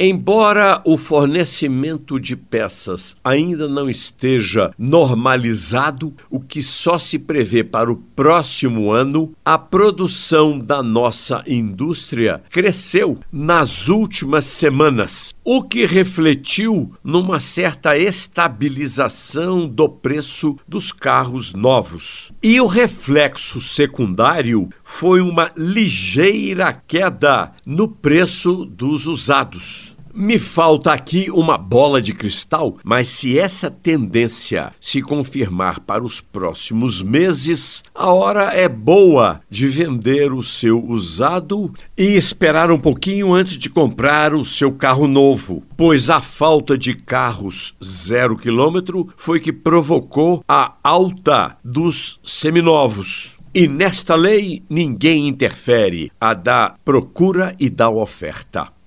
Embora o fornecimento de peças ainda não esteja normalizado, o que só se prevê para o próximo ano, a produção da nossa indústria cresceu nas últimas semanas, o que refletiu numa certa estabilização do preço dos carros novos. E o reflexo secundário foi uma ligeira queda no preço dos usados. Me falta aqui uma bola de cristal, mas se essa tendência se confirmar para os próximos meses, a hora é boa de vender o seu usado e esperar um pouquinho antes de comprar o seu carro novo, pois a falta de carros zero quilômetro foi que provocou a alta dos seminovos. E nesta lei ninguém interfere, a da procura e da oferta.